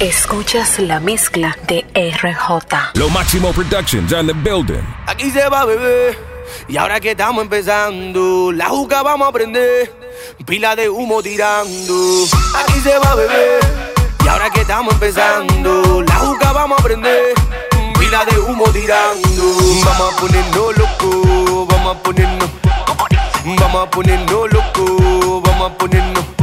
Escuchas la mezcla de RJ. Lo Máximo Productions on the building. Aquí se va, bebé. Y ahora que estamos empezando, la juca vamos a prender. Pila de humo tirando. Aquí se va, bebé. Y ahora que estamos empezando, la juca vamos a prender. Pila de humo tirando. Vamos a ponernos loco, vamos a ponernos. Vamos a ponernos loco, vamos a ponernos.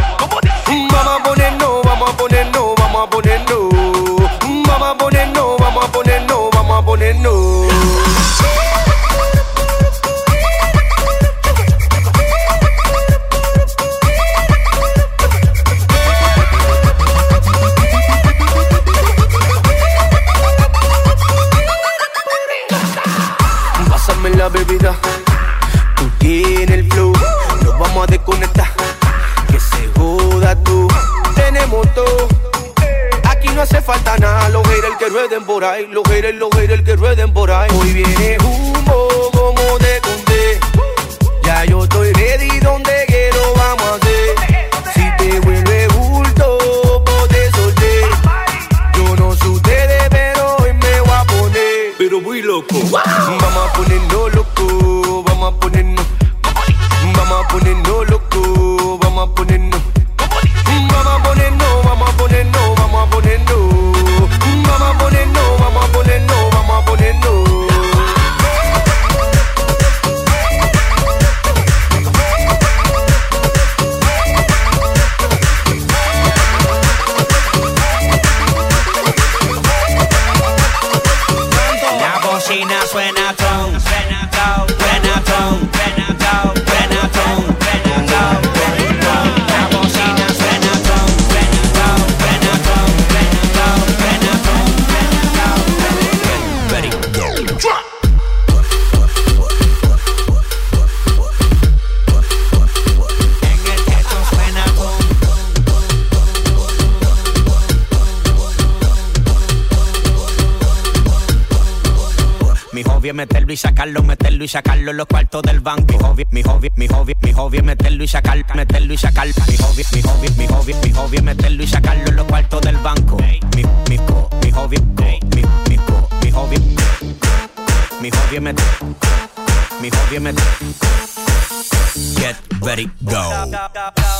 Por ahí, los haters, los haters que rueden por ahí. Hoy viene meterlo y sacarlo, meterlo y sacarlo en los cuartos del banco. Mi hobby, mi hobby, mi hobby, mi hobby es meterlo y sacarlo, meterlo y sacarlo. Mi hobby, mi hobby, mi hobby, mi hobby es meterlo y sacarlo en los cuartos del banco. Mi, mi, co, mi hobby, co, mi, mi, co, mi hobby, co, mi hobby es meter, mi hobby es meter. Get ready, go. Get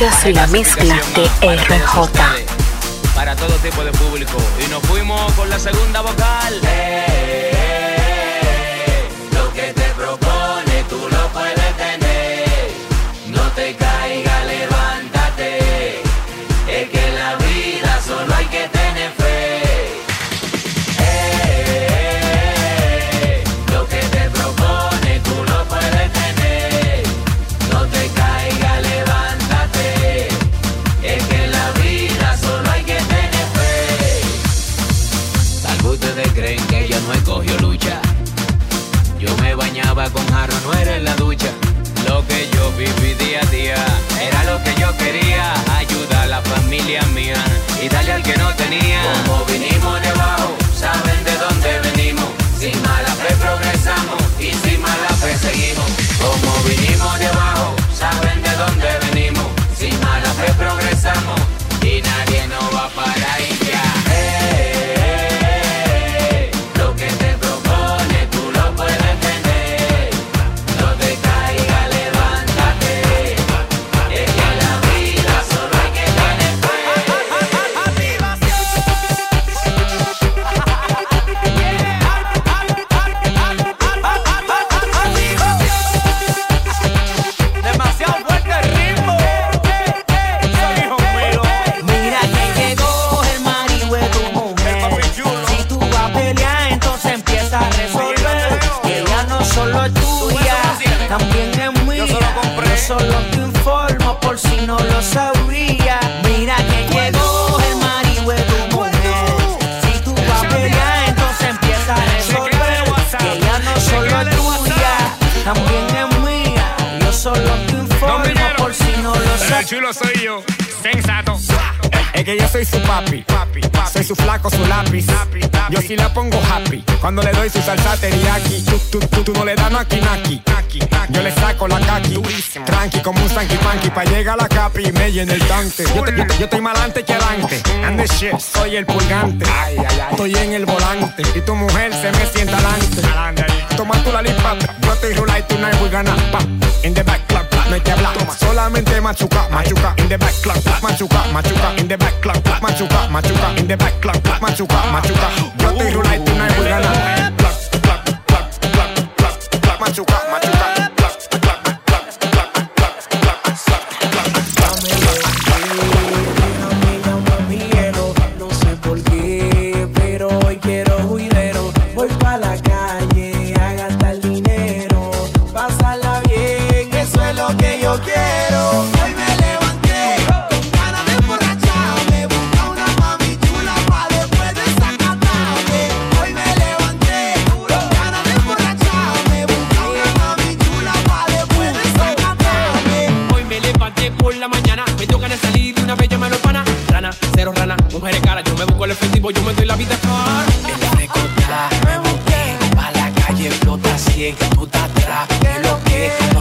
la mezcla de RJ. Para todo tipo de público. Y nos fuimos con la segunda vocal. Chulo soy yo, sensato. Es que yo soy su papi, soy su flaco, su lápiz. Yo sí la pongo happy cuando le doy su salsa teriyaki. Tú, tú, tú, no le das naki naki. Yo le saco la kaki, tranqui como un sanky panky. Pa' llegar a la capi y me llena el tanque. Yo, te, yo, estoy más adelante que adelante. And the shit, soy el pulgante. Estoy en el volante y tu mujer se me sienta adelante. Toma tu la lipa, yo estoy rula y tú no voy ganar. In the back club hay que hablar. Solamente machuca, machuca, in the back clap, machuca, machuca, in the back clap, machuca, machuca, in the back clap, machuca, machuca. Yo te y tú no hay ganar. Machuca, machuca. para lo que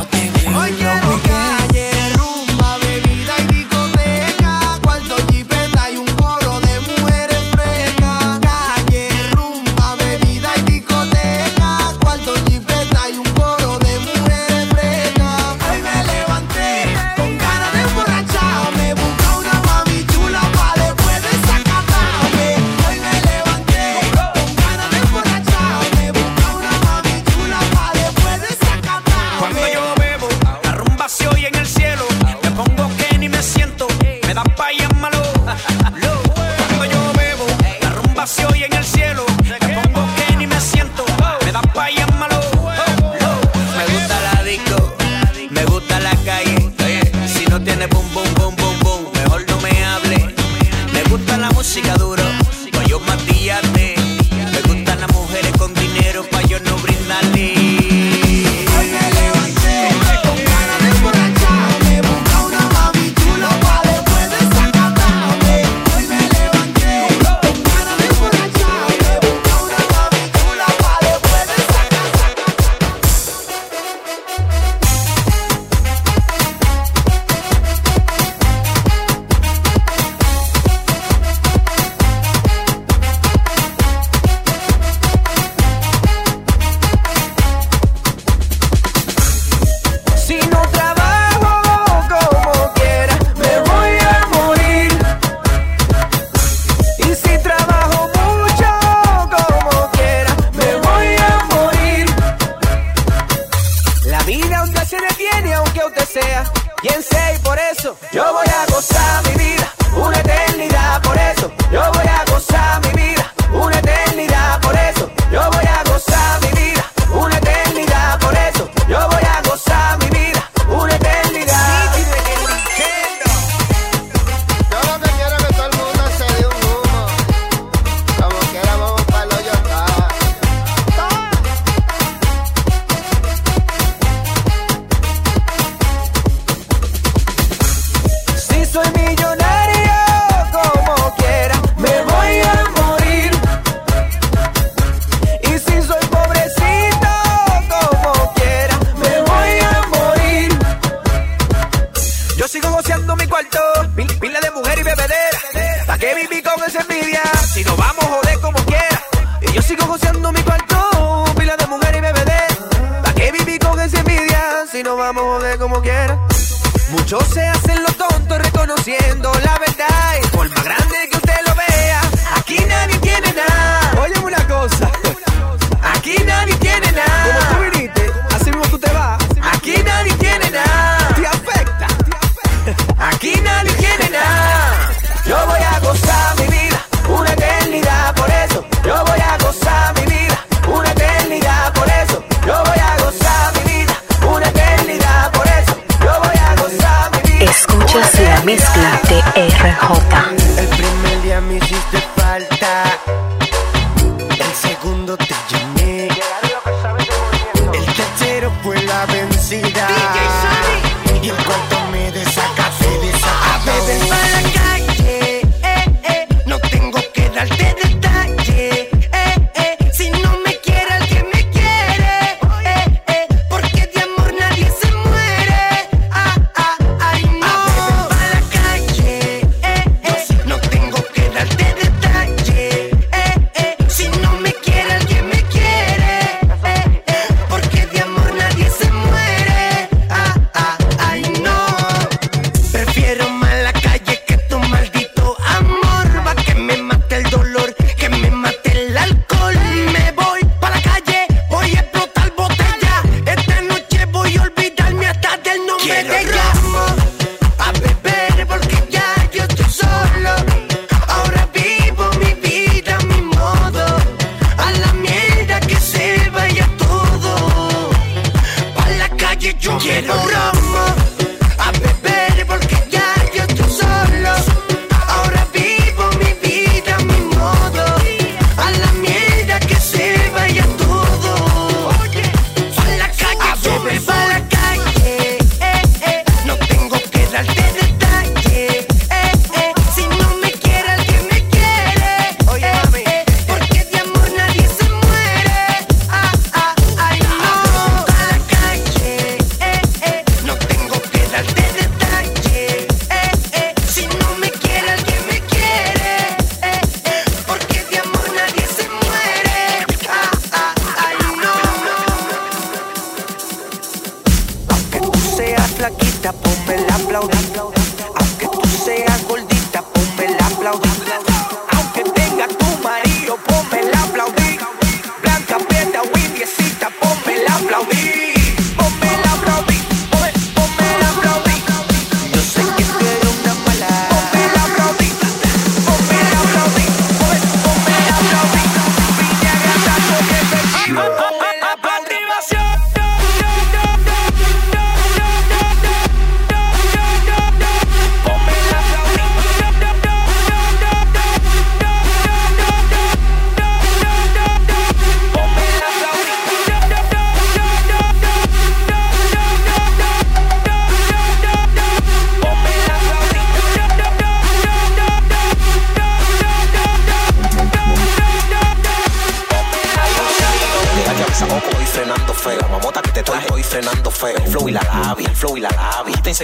RJ.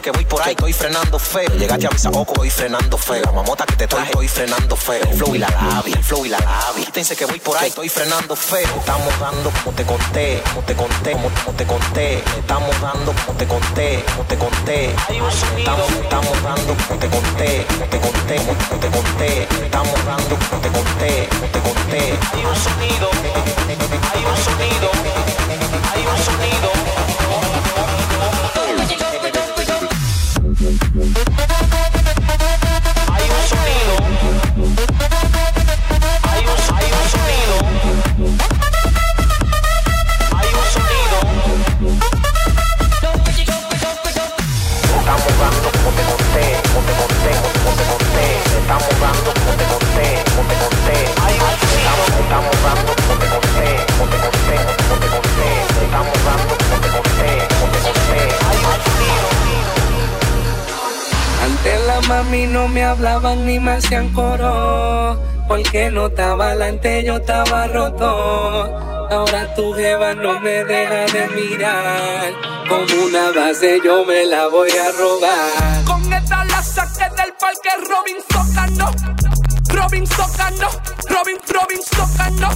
que voy por ahí, estoy frenando feo. Llegaste a mis ojos, voy frenando feo. Mamota que te traje, estoy frenando feo. El flow y la labia, el flow y la labia. Piense que voy por ahí, estoy frenando feo. Estamos dando como te conté, como te conté, como, como te conté. Estamos dando como te conté, como te conté. Estamos, estamos dando como te conté, como te conté, como, te conté. Estamos dando como te conté, como te conté. Hay un sonido, hay un sonido, hay un sonido. a mí no me hablaban ni me hacían coro. Porque no estaba adelante, yo estaba roto. Ahora tu jeva no me deja de mirar. Con una base yo me la voy a robar. Con esta la saqué del parque Robin Socano. Robin Socano. Robin, Robin Socano.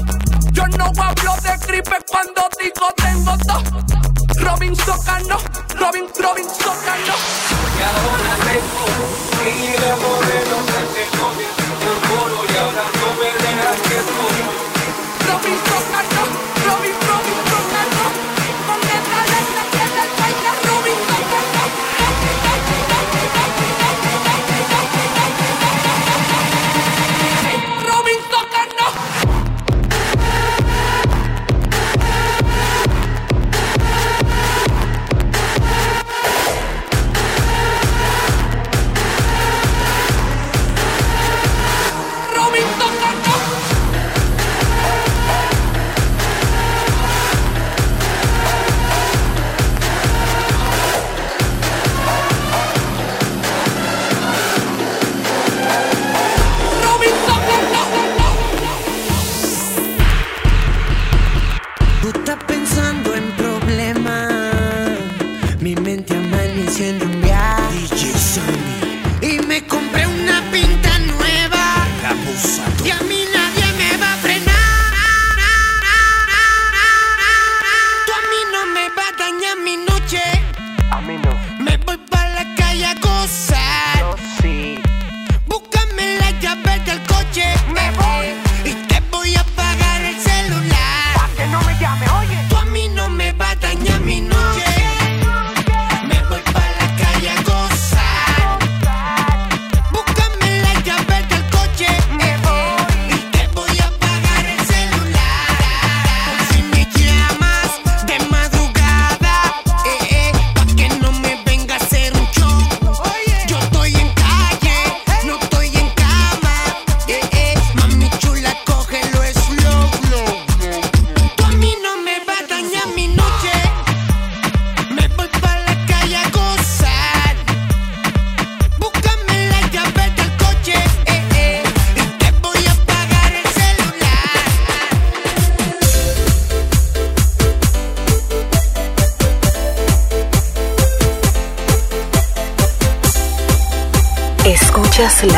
Yo no hablo de gripe cuando digo tengo dos. Robin Socano, Robin, Robin Socano. Y ahora tengo, y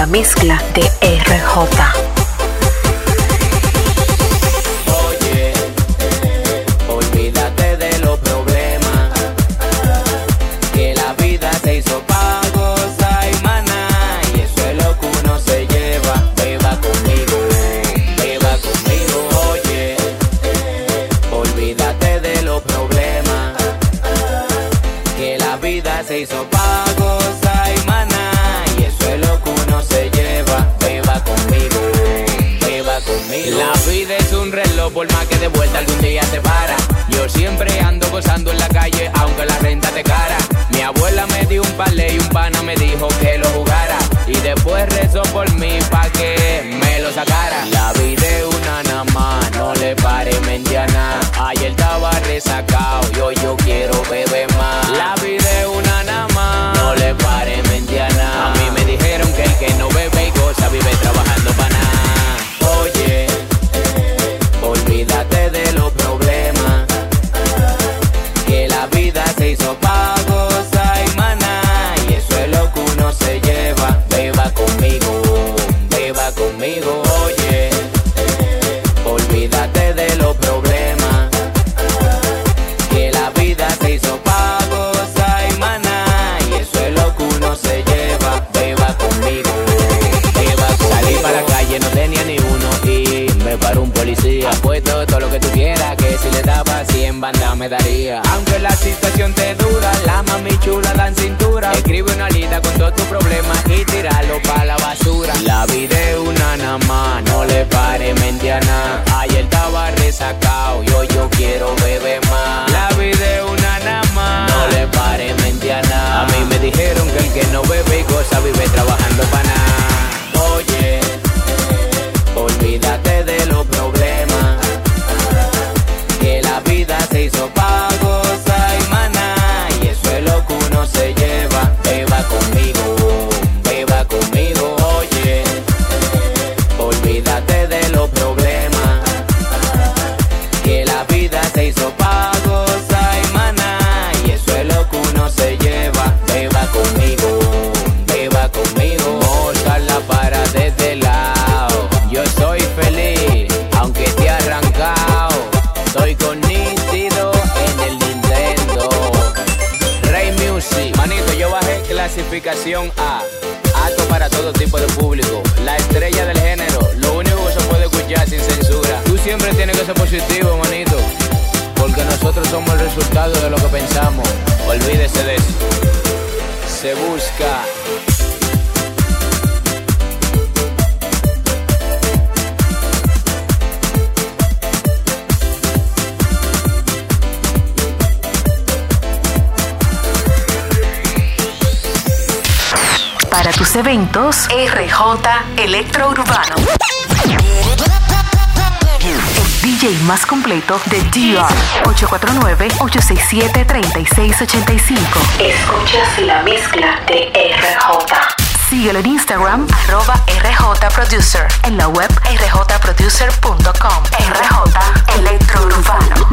mezcla de RJ. por más que de vuelta algún día te para. Yo siempre ando gozando en la calle, aunque la renta te cara. Mi abuela me dio un palé y un pana me dijo que lo pensamos. Olvídese de eso. Se busca. Para tus eventos, RJ Electrourbano. DJ más completo de DR. 849-867-3685. Escuchas la mezcla de RJ. Síguelo en Instagram, arroba rjproducer, en la web rjproducer.com. RJ Electrourbano.